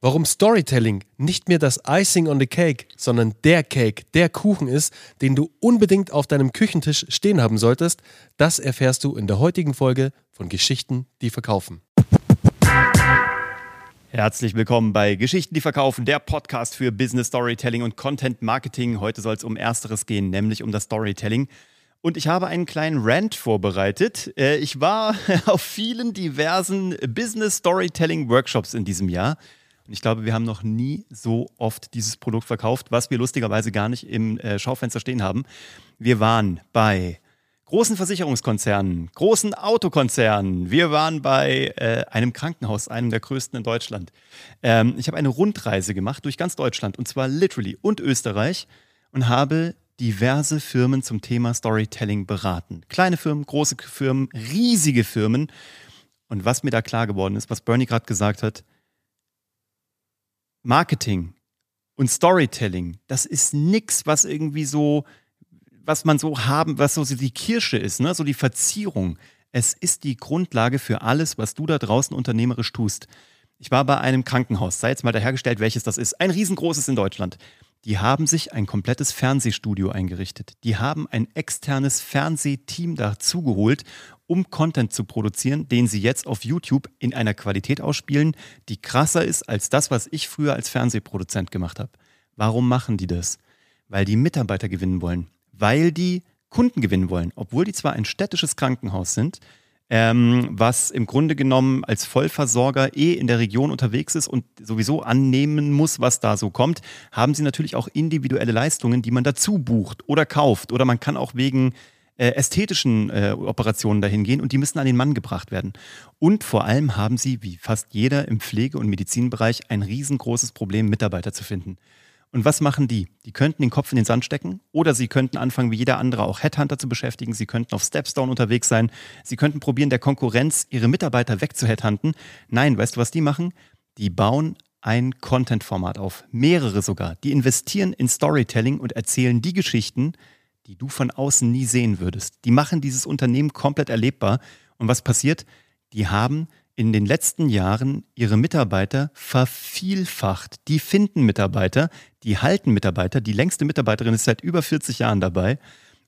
Warum Storytelling nicht mehr das Icing on the Cake, sondern der Cake, der Kuchen ist, den du unbedingt auf deinem Küchentisch stehen haben solltest, das erfährst du in der heutigen Folge von Geschichten, die verkaufen. Herzlich willkommen bei Geschichten, die verkaufen, der Podcast für Business Storytelling und Content Marketing. Heute soll es um Ersteres gehen, nämlich um das Storytelling. Und ich habe einen kleinen Rant vorbereitet. Äh, ich war auf vielen diversen Business Storytelling Workshops in diesem Jahr und ich glaube, wir haben noch nie so oft dieses Produkt verkauft, was wir lustigerweise gar nicht im äh, Schaufenster stehen haben. Wir waren bei großen Versicherungskonzernen, großen Autokonzernen. Wir waren bei äh, einem Krankenhaus, einem der größten in Deutschland. Ähm, ich habe eine Rundreise gemacht durch ganz Deutschland und zwar literally und Österreich und habe diverse Firmen zum Thema Storytelling beraten. Kleine Firmen, große Firmen, riesige Firmen. Und was mir da klar geworden ist, was Bernie gerade gesagt hat, Marketing und Storytelling, das ist nichts, was irgendwie so, was man so haben, was so die Kirsche ist, ne? so die Verzierung. Es ist die Grundlage für alles, was du da draußen unternehmerisch tust. Ich war bei einem Krankenhaus, sei jetzt mal dahergestellt, welches das ist. Ein riesengroßes in Deutschland. Die haben sich ein komplettes Fernsehstudio eingerichtet. Die haben ein externes Fernsehteam dazugeholt, um Content zu produzieren, den sie jetzt auf YouTube in einer Qualität ausspielen, die krasser ist als das, was ich früher als Fernsehproduzent gemacht habe. Warum machen die das? Weil die Mitarbeiter gewinnen wollen, weil die Kunden gewinnen wollen, obwohl die zwar ein städtisches Krankenhaus sind, ähm, was im Grunde genommen als Vollversorger eh in der Region unterwegs ist und sowieso annehmen muss, was da so kommt, haben sie natürlich auch individuelle Leistungen, die man dazu bucht oder kauft. Oder man kann auch wegen äh, ästhetischen äh, Operationen dahin gehen und die müssen an den Mann gebracht werden. Und vor allem haben sie, wie fast jeder im Pflege- und Medizinbereich, ein riesengroßes Problem, Mitarbeiter zu finden. Und was machen die? Die könnten den Kopf in den Sand stecken oder sie könnten anfangen, wie jeder andere auch Headhunter zu beschäftigen. Sie könnten auf Stepstone unterwegs sein. Sie könnten probieren, der Konkurrenz ihre Mitarbeiter wegzuheadhunten. Nein, weißt du, was die machen? Die bauen ein Content-Format auf. Mehrere sogar. Die investieren in Storytelling und erzählen die Geschichten, die du von außen nie sehen würdest. Die machen dieses Unternehmen komplett erlebbar. Und was passiert? Die haben in den letzten Jahren ihre Mitarbeiter vervielfacht. Die finden Mitarbeiter, die halten Mitarbeiter. Die längste Mitarbeiterin ist seit über 40 Jahren dabei.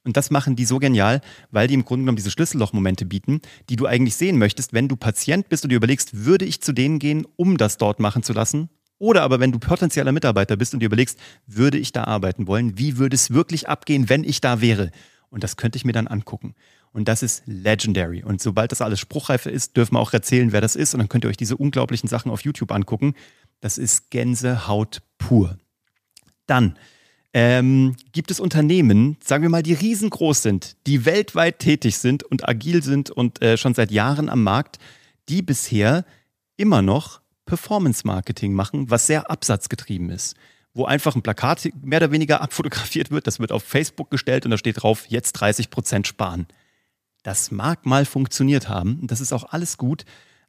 Und das machen die so genial, weil die im Grunde genommen diese Schlüssellochmomente bieten, die du eigentlich sehen möchtest, wenn du Patient bist und dir überlegst, würde ich zu denen gehen, um das dort machen zu lassen? Oder aber wenn du potenzieller Mitarbeiter bist und dir überlegst, würde ich da arbeiten wollen? Wie würde es wirklich abgehen, wenn ich da wäre? Und das könnte ich mir dann angucken. Und das ist legendary. Und sobald das alles spruchreif ist, dürfen wir auch erzählen, wer das ist. Und dann könnt ihr euch diese unglaublichen Sachen auf YouTube angucken. Das ist Gänsehaut pur. Dann ähm, gibt es Unternehmen, sagen wir mal, die riesengroß sind, die weltweit tätig sind und agil sind und äh, schon seit Jahren am Markt, die bisher immer noch Performance-Marketing machen, was sehr absatzgetrieben ist wo einfach ein Plakat mehr oder weniger abfotografiert wird, das wird auf Facebook gestellt und da steht drauf, jetzt 30 Prozent sparen. Das mag mal funktioniert haben, das ist auch alles gut,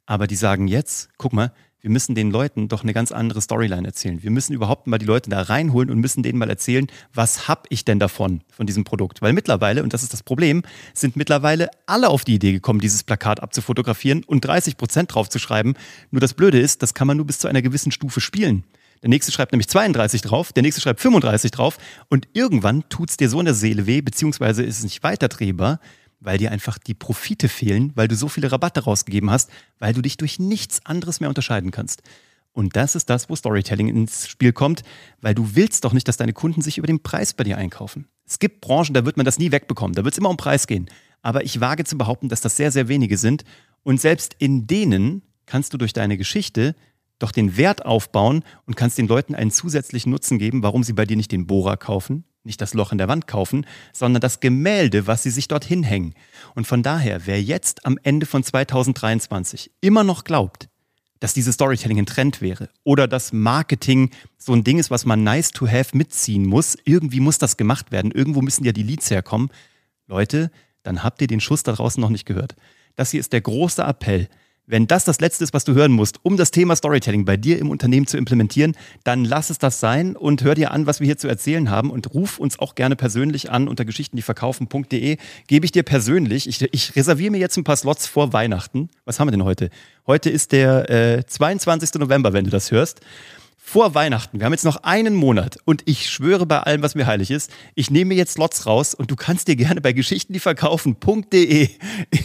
aber die sagen jetzt, guck mal, wir müssen den Leuten doch eine ganz andere Storyline erzählen. Wir müssen überhaupt mal die Leute da reinholen und müssen denen mal erzählen, was hab ich denn davon, von diesem Produkt? Weil mittlerweile, und das ist das Problem, sind mittlerweile alle auf die Idee gekommen, dieses Plakat abzufotografieren und 30 Prozent draufzuschreiben. Nur das Blöde ist, das kann man nur bis zu einer gewissen Stufe spielen. Der nächste schreibt nämlich 32 drauf, der nächste schreibt 35 drauf und irgendwann tut es dir so in der Seele weh, beziehungsweise ist es nicht weiterdrehbar, weil dir einfach die Profite fehlen, weil du so viele Rabatte rausgegeben hast, weil du dich durch nichts anderes mehr unterscheiden kannst. Und das ist das, wo Storytelling ins Spiel kommt, weil du willst doch nicht, dass deine Kunden sich über den Preis bei dir einkaufen. Es gibt Branchen, da wird man das nie wegbekommen, da wird es immer um Preis gehen. Aber ich wage zu behaupten, dass das sehr, sehr wenige sind. Und selbst in denen kannst du durch deine Geschichte doch den Wert aufbauen und kannst den Leuten einen zusätzlichen Nutzen geben, warum sie bei dir nicht den Bohrer kaufen, nicht das Loch in der Wand kaufen, sondern das Gemälde, was sie sich dorthin hängen. Und von daher, wer jetzt am Ende von 2023 immer noch glaubt, dass dieses Storytelling ein Trend wäre oder dass Marketing so ein Ding ist, was man nice to have mitziehen muss, irgendwie muss das gemacht werden, irgendwo müssen ja die Leads herkommen. Leute, dann habt ihr den Schuss da draußen noch nicht gehört. Das hier ist der große Appell. Wenn das das Letzte ist, was du hören musst, um das Thema Storytelling bei dir im Unternehmen zu implementieren, dann lass es das sein und hör dir an, was wir hier zu erzählen haben und ruf uns auch gerne persönlich an unter geschichtendieverkaufen.de. Gebe ich dir persönlich, ich, ich reserviere mir jetzt ein paar Slots vor Weihnachten. Was haben wir denn heute? Heute ist der äh, 22. November, wenn du das hörst vor Weihnachten. Wir haben jetzt noch einen Monat und ich schwöre bei allem, was mir heilig ist, ich nehme mir jetzt Slots raus und du kannst dir gerne bei geschichtendieverkaufen.de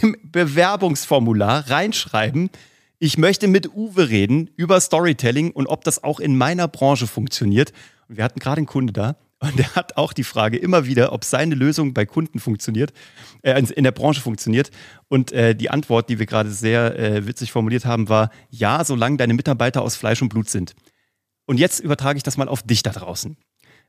im Bewerbungsformular reinschreiben, ich möchte mit Uwe reden über Storytelling und ob das auch in meiner Branche funktioniert. Und wir hatten gerade einen Kunde da und der hat auch die Frage immer wieder, ob seine Lösung bei Kunden funktioniert, äh, in der Branche funktioniert. Und äh, die Antwort, die wir gerade sehr äh, witzig formuliert haben, war, ja, solange deine Mitarbeiter aus Fleisch und Blut sind. Und jetzt übertrage ich das mal auf dich da draußen.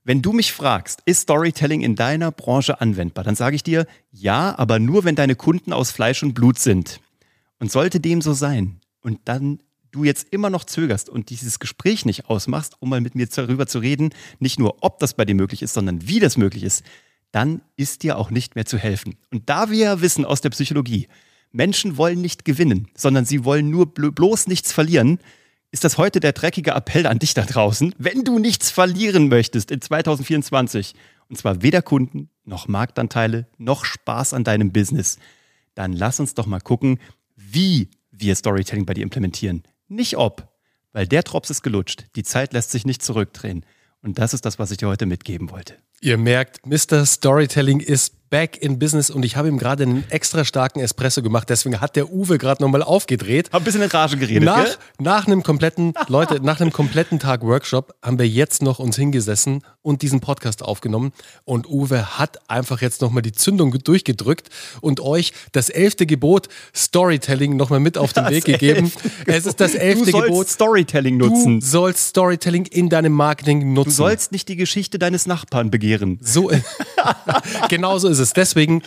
Wenn du mich fragst, ist Storytelling in deiner Branche anwendbar, dann sage ich dir, ja, aber nur wenn deine Kunden aus Fleisch und Blut sind. Und sollte dem so sein und dann du jetzt immer noch zögerst und dieses Gespräch nicht ausmachst, um mal mit mir darüber zu reden, nicht nur ob das bei dir möglich ist, sondern wie das möglich ist, dann ist dir auch nicht mehr zu helfen. Und da wir ja wissen aus der Psychologie, Menschen wollen nicht gewinnen, sondern sie wollen nur bloß nichts verlieren, ist das heute der dreckige Appell an dich da draußen, wenn du nichts verlieren möchtest in 2024, und zwar weder Kunden noch Marktanteile noch Spaß an deinem Business, dann lass uns doch mal gucken, wie wir Storytelling bei dir implementieren. Nicht ob, weil der Drops ist gelutscht, die Zeit lässt sich nicht zurückdrehen. Und das ist das, was ich dir heute mitgeben wollte. Ihr merkt, Mr. Storytelling ist back in business und ich habe ihm gerade einen extra starken Espresso gemacht. Deswegen hat der Uwe gerade nochmal aufgedreht. Hab ein bisschen in Rage geredet. Nach, gell? nach einem kompletten, Leute, nach einem kompletten Tag Workshop haben wir jetzt noch uns hingesessen und diesen Podcast aufgenommen. Und Uwe hat einfach jetzt nochmal die Zündung durchgedrückt und euch das elfte Gebot Storytelling nochmal mit auf den Das Weg gegeben. Es ist das elfte du sollst Gebot. Storytelling nutzen. Du sollst Storytelling in deinem Marketing nutzen. Du sollst nicht die Geschichte deines Nachbarn begehren. So, genau so ist es. Deswegen,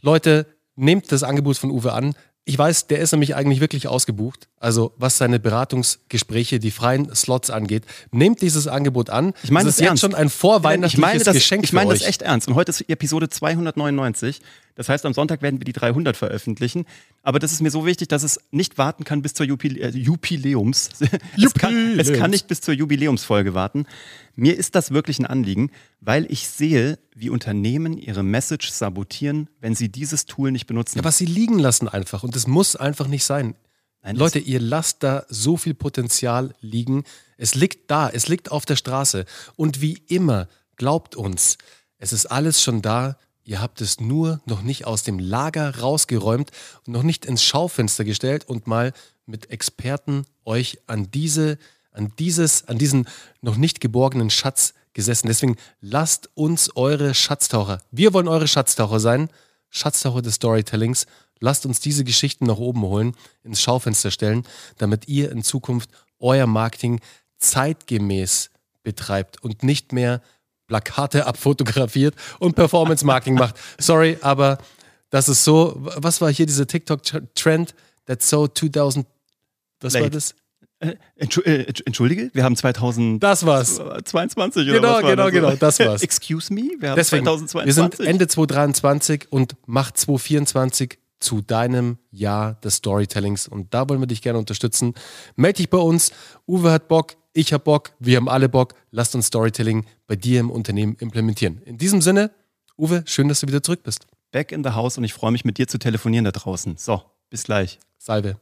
Leute, nehmt das Angebot von Uwe an. Ich weiß, der ist nämlich eigentlich wirklich ausgebucht. Also was seine Beratungsgespräche, die freien Slots angeht, nehmt dieses Angebot an. Ich meine das das ist jetzt ernst. schon ein vorweihnachtliches ich meine das, Geschenk ich meine das echt ernst. Und heute ist Episode 299. Das heißt, am Sonntag werden wir die 300 veröffentlichen. Aber das ist mir so wichtig, dass es nicht warten kann bis zur Jubile äh, Jubiläums. es, kann, es kann nicht bis zur Jubiläumsfolge warten. Mir ist das wirklich ein Anliegen, weil ich sehe, wie Unternehmen ihre Message sabotieren, wenn sie dieses Tool nicht benutzen. Ja, was sie liegen lassen einfach. Und das muss einfach nicht sein. Nein, Leute, ihr lasst da so viel Potenzial liegen. Es liegt da, es liegt auf der Straße. Und wie immer, glaubt uns, es ist alles schon da. Ihr habt es nur noch nicht aus dem Lager rausgeräumt und noch nicht ins Schaufenster gestellt und mal mit Experten euch an diese, an dieses, an diesen noch nicht geborgenen Schatz gesessen. Deswegen lasst uns eure Schatztaucher. Wir wollen eure Schatztaucher sein. Schatztaucher des Storytellings. Lasst uns diese Geschichten nach oben holen, ins Schaufenster stellen, damit ihr in Zukunft euer Marketing zeitgemäß betreibt und nicht mehr Plakate abfotografiert und Performance Marketing macht. Sorry, aber das ist so. Was war hier dieser TikTok-Trend? That's so 2000. Was war Late. das? Äh, äh, Entsch- Entschuldige, wir haben 2022 Das war's. oder Genau, was war genau, das? genau, das war's. Excuse me, wir haben Deswegen, 2022. wir sind Ende 2023 und macht 2024 zu deinem Jahr des Storytellings. Und da wollen wir dich gerne unterstützen. Meld dich bei uns. Uwe hat Bock, ich hab Bock, wir haben alle Bock. Lasst uns Storytelling bei dir im Unternehmen implementieren. In diesem Sinne, Uwe, schön, dass du wieder zurück bist. Back in the house und ich freue mich mit dir zu telefonieren da draußen. So, bis gleich. Salve.